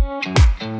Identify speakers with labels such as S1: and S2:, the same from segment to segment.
S1: Música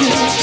S1: you.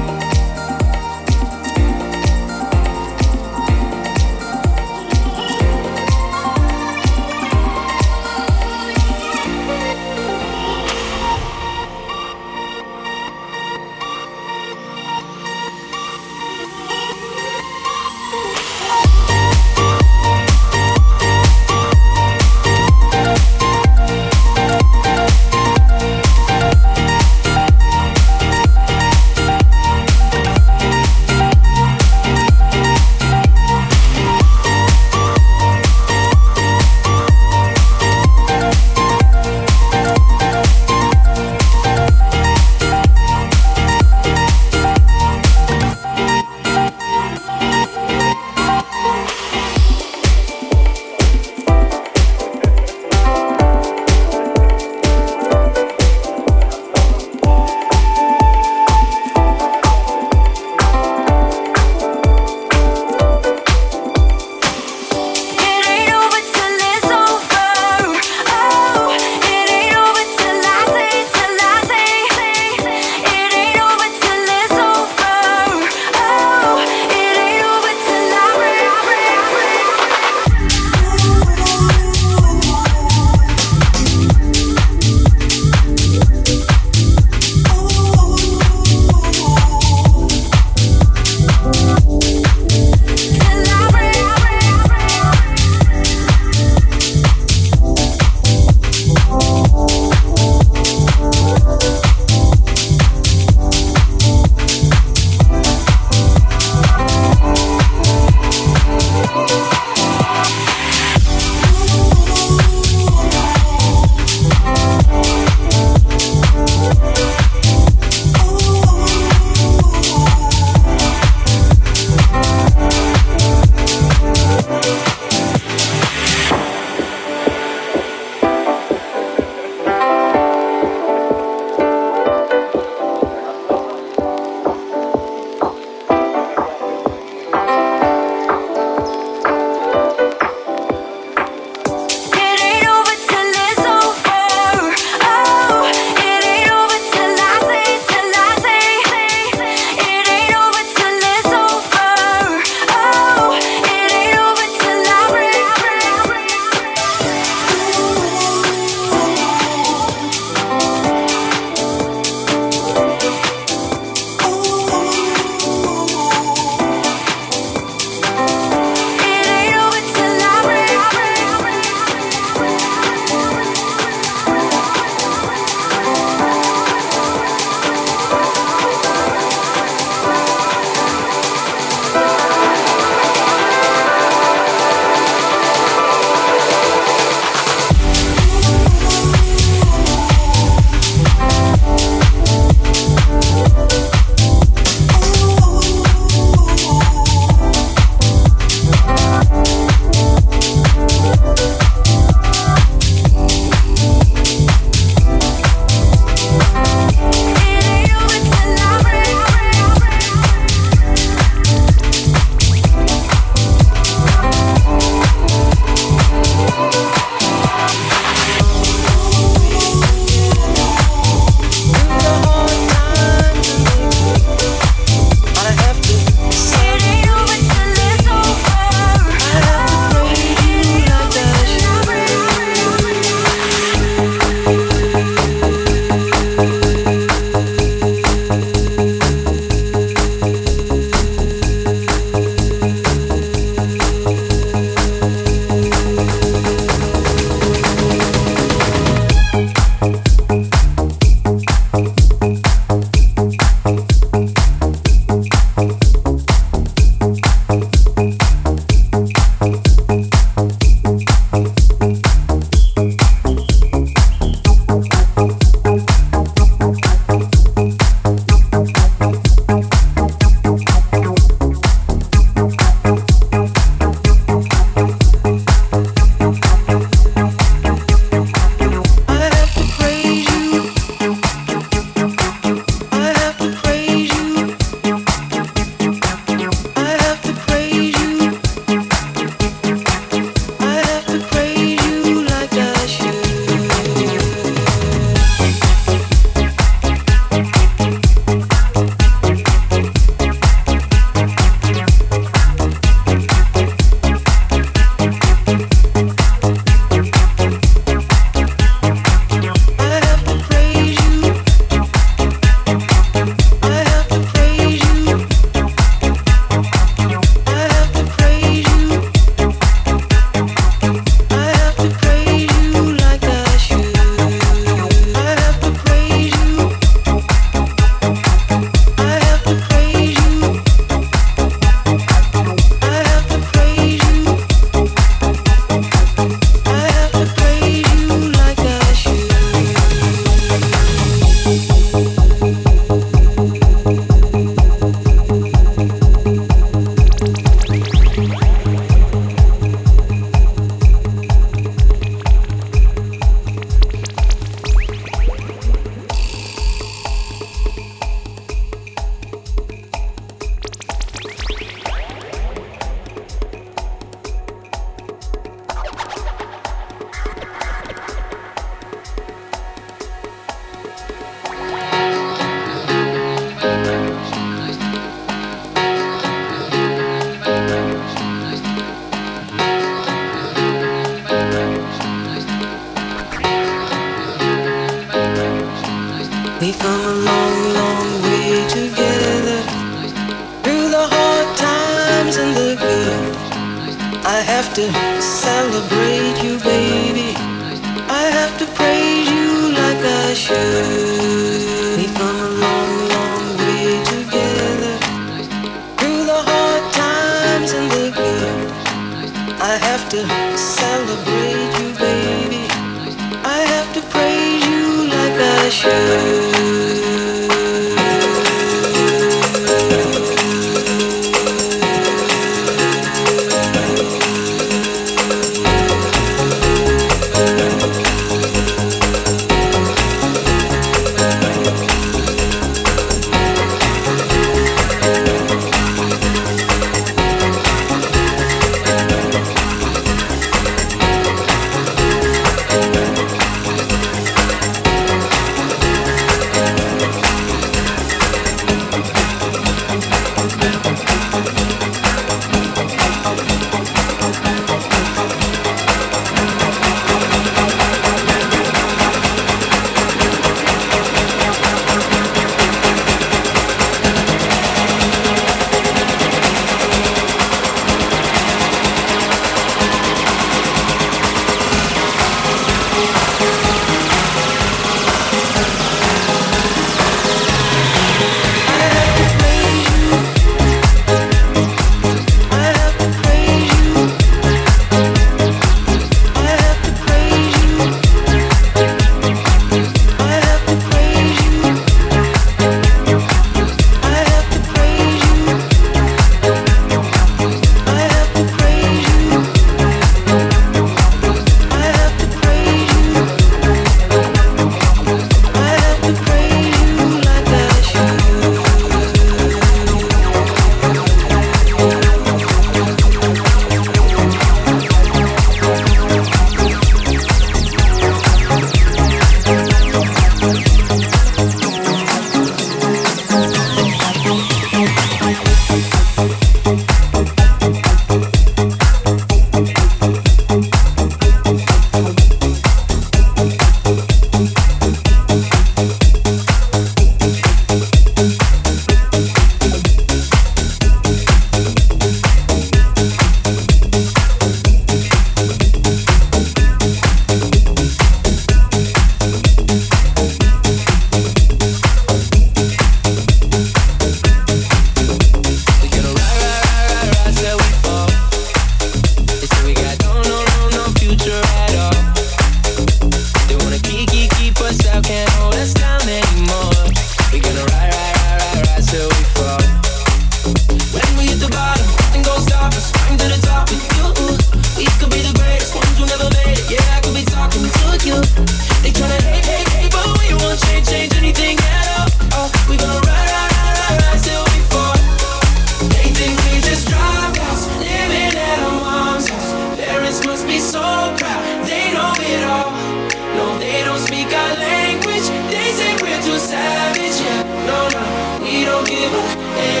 S2: believer.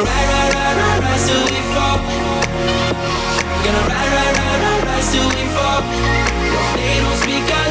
S2: Gonna ride, ride, ride, ride, we fall. Gonna ride, ride, ride, ride, till we fall. They don't speak our